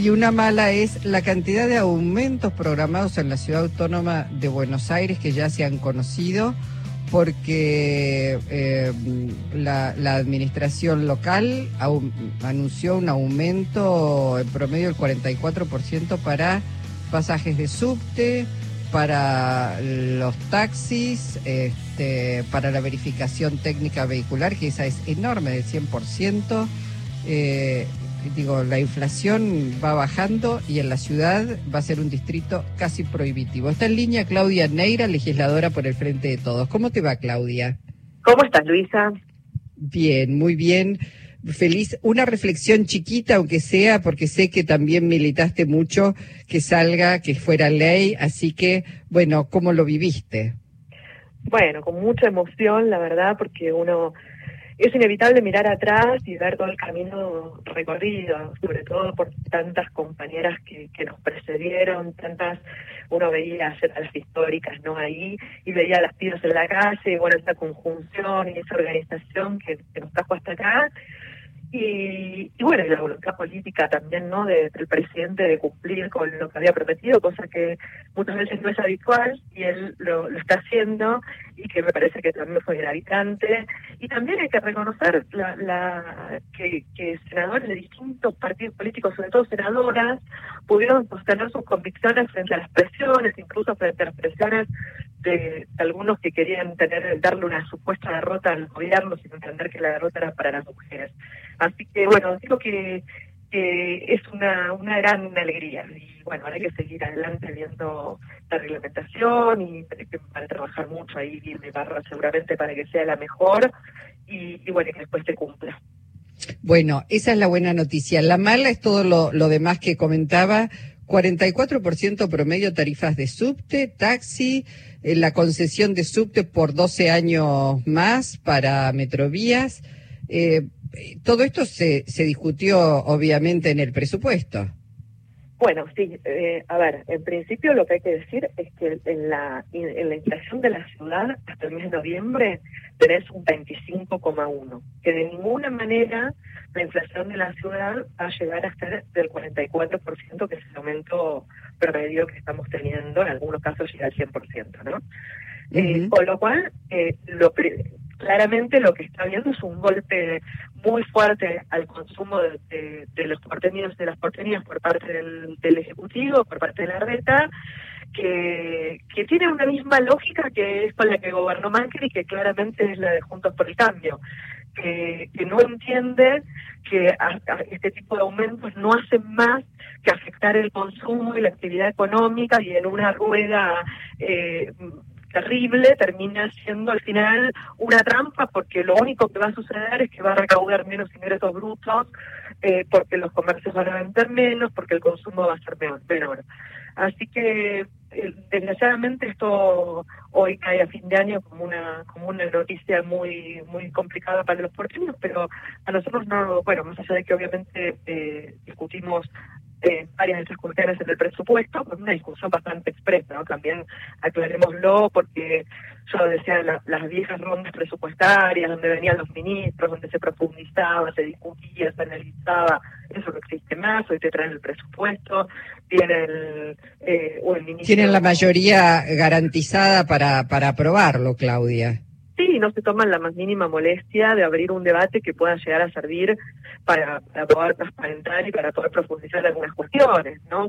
Y una mala es la cantidad de aumentos programados en la ciudad autónoma de Buenos Aires que ya se han conocido porque eh, la, administración local anunció un aumento en promedio del 44% para pasajes de subte, para los taxis, este, para la verificación técnica vehicular, que esa es enorme, del 100%. Eh, digo, la inflación va bajando y en la ciudad va a ser un distrito casi prohibitivo. Está en línea Claudia Neira, legisladora por el Frente de Todos. ¿Cómo te va, Claudia? ¿Cómo estás, Luisa? Bien, muy bien. Feliz. Una reflexión chiquita, aunque sea, porque sé que también militaste mucho que salga, que fuera ley. Así que, bueno, ¿cómo lo viviste? Bueno, con mucha emoción, la verdad, porque uno es inevitable mirar atrás y ver todo el camino recorrido, sobre todo por tantas compañeras que, que nos precedieron, tantas, uno veía a las históricas, ¿no? Ahí, y veía las pibas en la calle, y bueno, esa conjunción y esa organización que, que nos trajo hasta acá, y, y, bueno, y la voluntad política también, ¿no? del presidente de cumplir con lo que había prometido, cosa que muchas veces no es habitual y él lo, está haciendo y que me parece que también fue gravitante. Y también hay que reconocer la, la que, que senadores de distintos partidos políticos, sobre todo senadoras, pudieron sostener sus convicciones frente a las presiones, incluso frente a las presiones de, algunos que querían tener darle una supuesta derrota al gobierno sin entender que la derrota era para las mujeres. Así que bueno, digo que, es una, una gran alegría y bueno, ahora hay que seguir adelante viendo la reglamentación y para trabajar mucho ahí bien de barra seguramente para que sea la mejor y, y bueno, que después se cumpla. Bueno, esa es la buena noticia. La mala es todo lo, lo demás que comentaba 44% promedio tarifas de subte, taxi, eh, la concesión de subte por 12 años más para Metrovías. Eh, todo esto se, se discutió obviamente en el presupuesto. Bueno, sí, eh, a ver, en principio lo que hay que decir es que en la, en la inflación de la ciudad hasta el mes de noviembre tenés un 25,1, que de ninguna manera la inflación de la ciudad va a llegar a ser del 44%, que es el aumento promedio que estamos teniendo, en algunos casos llega al 100%, ¿no? Eh, con lo cual, eh, lo, claramente lo que está viendo es un golpe muy fuerte al consumo de, los porteños de las porteñas por parte del, Ejecutivo, por parte de la RETA, que, tiene una misma lógica que es con la que gobernó Macri, que claramente es la de Juntos por el Cambio, que, que no entiende que este tipo de aumentos no hacen más que afectar el consumo y la actividad económica y en una rueda eh, terrible termina siendo al final una trampa porque lo único que va a suceder es que va a recaudar menos ingresos brutos eh, porque los comercios van a vender menos, porque el consumo va a ser menor. Así que eh, desgraciadamente esto hoy cae a fin de año como una como una noticia muy muy complicada para los porteños, pero a nosotros no, bueno, más allá de que obviamente eh, discutimos eh, varias de esas cuestiones en el presupuesto, con una discusión bastante expresa, ¿no? También aclarémoslo, porque yo decía las viejas rondas presupuestarias, donde venían los ministros, donde se profundizaba, se discutía, se analizaba, eso no existe más, hoy te traen el presupuesto, tienen eh, el ministro... Tienen la mayoría garantizada para, para aprobarlo, Claudia. Sí, no se toman la más mínima molestia de abrir un debate que pueda llegar a servir para, poder transparentar y para poder profundizar algunas cuestiones, ¿no?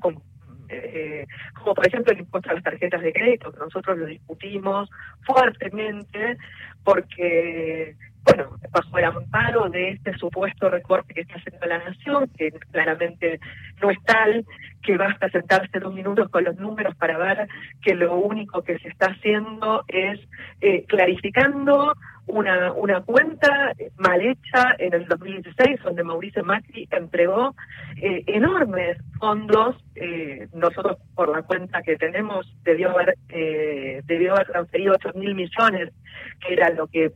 Eh, como por ejemplo el impuesto a las tarjetas de crédito, que nosotros lo discutimos fuertemente porque bueno, bajo el amparo de este supuesto recorte que está haciendo la nación, que claramente no es tal, que basta sentarse dos minutos con los números para ver que lo único que se está haciendo es eh, clarificando una, una cuenta mal hecha en el 2016, donde Mauricio Macri entregó eh, enormes fondos. Eh, nosotros, por la cuenta que tenemos, debió haber, eh, debió haber transferido 8 mil millones, que era lo que,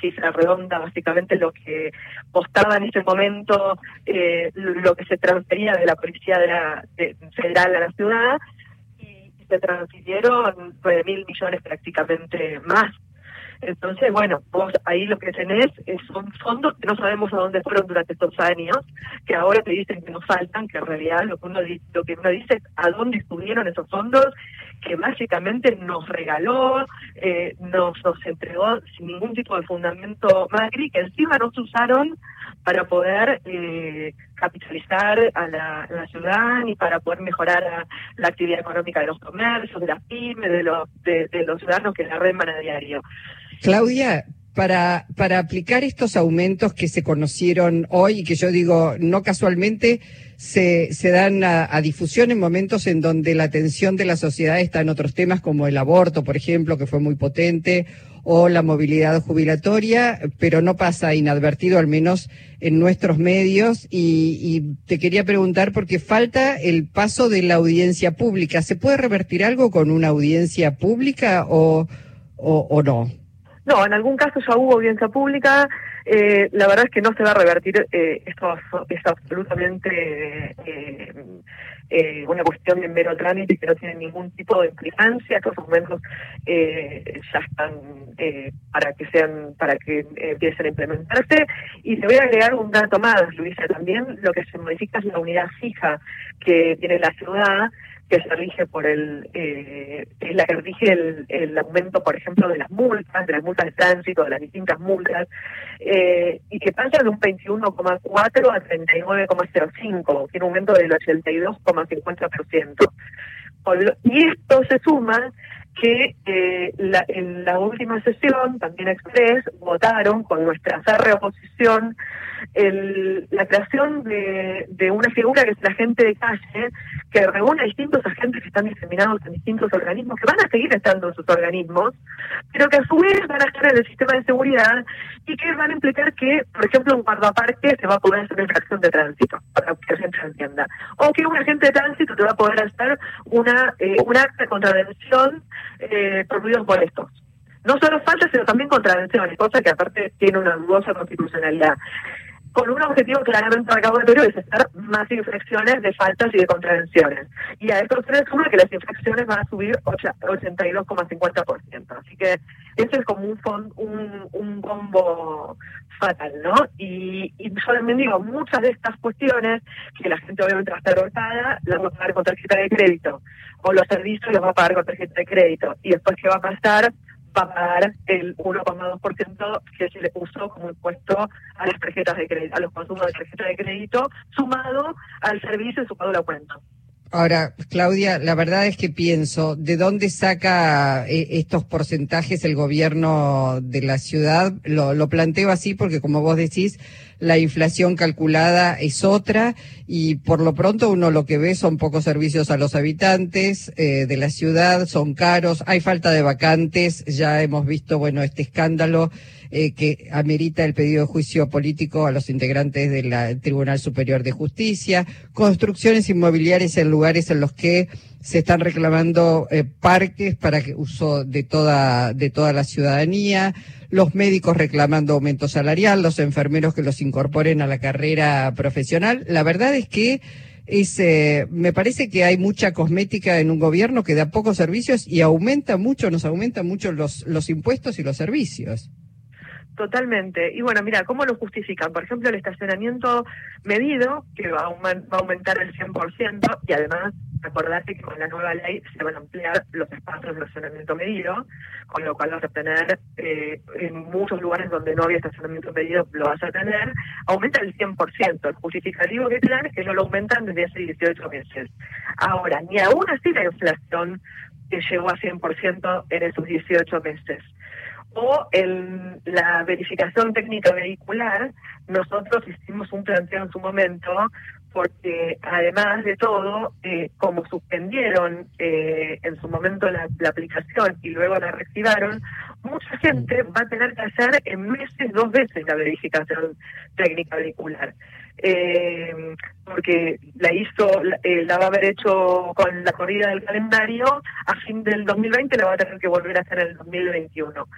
cifra redonda, básicamente lo que costaba en ese momento lo que se transfería de la Policía de la, Federal a la ciudad. Y se transfirieron 9 mil millones prácticamente más Entonces, bueno, vos ahí lo que tenés son fondos que no sabemos a dónde fueron durante estos años, que ahora te dicen que nos faltan, que en realidad lo que uno, lo que uno dice es a dónde estuvieron esos fondos que básicamente nos regaló, eh, nos, nos entregó sin ningún tipo de fundamento Macri, que encima nos usaron para poder eh, capitalizar a la, ciudad y para poder mejorar la actividad económica de los comercios, de las pymes, de los, de, los ciudadanos que la reman a diario. Claudia, para, para aplicar estos aumentos que se conocieron hoy y que yo digo, no casualmente, se, se dan a, difusión en momentos en donde la atención de la sociedad está en otros temas como el aborto, por ejemplo, que fue muy potente, o la movilidad jubilatoria, pero no pasa inadvertido, al menos en nuestros medios. Y, y te quería preguntar, porque falta el paso de la audiencia pública. ¿Se puede revertir algo con una audiencia pública o, o, o no? No, en algún caso ya hubo audiencia pública. Eh, la verdad es que no se va a revertir. Eh, esto es absolutamente eh, eh, una cuestión de mero trámite que no tiene ningún tipo de implicancia. Estos aumentos eh, ya están para que sean, para que empiecen a implementarse. Y te voy a agregar un dato más, Luisa. También lo que se modifica es la unidad fija que tiene la ciudad que se rige por el, eh, es la que rige el, el, aumento, por ejemplo, de las multas, de las multas de tránsito, de las distintas multas, eh, y que pasa de un 21,4 a 39,05, tiene un aumento del 82,50%. Y esto se suma que eh, en la última sesión, también Express, votaron con nuestra férrea oposición la creación de, de, una figura que es la agente de calle, que reúne distintos agentes que están diseminados en distintos organismos, que van a seguir estando en sus organismos, pero que a su vez van a estar en el sistema de seguridad y que van a implicar que, por ejemplo, un guardaparque se va a poder hacer infracción de tránsito, para que la gente entienda, o que un agente de tránsito te va a poder hacer una eh, un acta de contravención eh, por ruidos molestos. No solo faltas, sino también contravenciones, cosa que aparte tiene una dudosa constitucionalidad con un objetivo claramente recaudatorio es estar más infracciones de faltas y de contravenciones. Y a esto se le suma que las infracciones van a subir 82,50%. Así que ese es como un, un, un bombo fatal, ¿no? Y, y yo también digo, muchas de estas cuestiones, que la gente obviamente va a estar ahorcada, las va a pagar con tarjeta de crédito. O los servicios los va a pagar con tarjeta de crédito. Y después, ¿qué va a pasar? Va a pagar el 1,2% que se le puso como impuesto a las tarjetas de crédito, a los consumos de tarjeta de crédito, sumado al servicio sumado a la cuenta. Ahora, Claudia, la verdad es que pienso, ¿de dónde saca eh, estos porcentajes el gobierno de la ciudad? Lo, planteo así porque, como vos decís, la inflación calculada es otra y por lo pronto uno lo que ve son pocos servicios a los habitantes eh, de la ciudad, son caros, hay falta de vacantes, ya hemos visto, bueno, este escándalo eh, que amerita el pedido de juicio político a los integrantes del Tribunal Superior de Justicia, construcciones inmobiliarias en lugares en los que se están reclamando eh, parques para que uso de toda de toda la ciudadanía, los médicos reclamando aumento salarial, los enfermeros que los incorporen a la carrera profesional. La verdad es que es, eh, me parece que hay mucha cosmética en un gobierno que da pocos servicios y aumenta mucho, nos aumenta mucho los, los impuestos y los servicios. Totalmente. Y bueno, mira, ¿cómo lo justifican? Por ejemplo, el estacionamiento medido, que va a, aumentar el 100%, y además, acordate que con la nueva ley se van a ampliar los espacios de estacionamiento medido, con lo cual vas a tener, eh, en muchos lugares donde no había estacionamiento medido, lo vas a tener, aumenta el 100%. El justificativo que tienen es que no lo aumentan desde hace 18 meses. Ahora, ni aún así la inflación que llegó a 100% en esos 18 meses o en la verificación técnica vehicular, nosotros hicimos un planteo en su momento porque además de todo, eh, como suspendieron eh, en su momento la, aplicación y luego la reactivaron, mucha gente va a tener que hacer en meses dos veces la verificación técnica vehicular eh, porque la hizo, eh, la va a haber hecho con la corrida del calendario, a fin del 2020 la va a tener que volver a hacer en el 2021.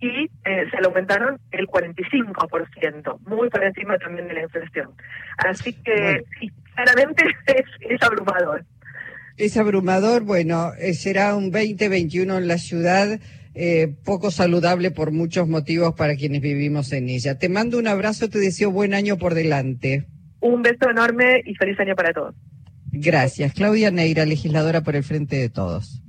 Y eh, se le aumentaron el 45%, muy por encima también de la inflación. Así que, claramente es, es abrumador. Es abrumador, bueno, eh, será un 2021 en la ciudad eh, poco saludable por muchos motivos para quienes vivimos en ella. Te mando un abrazo, te deseo buen año por delante. Un beso enorme y feliz año para todos. Gracias. Claudia Neira, legisladora por el Frente de Todos.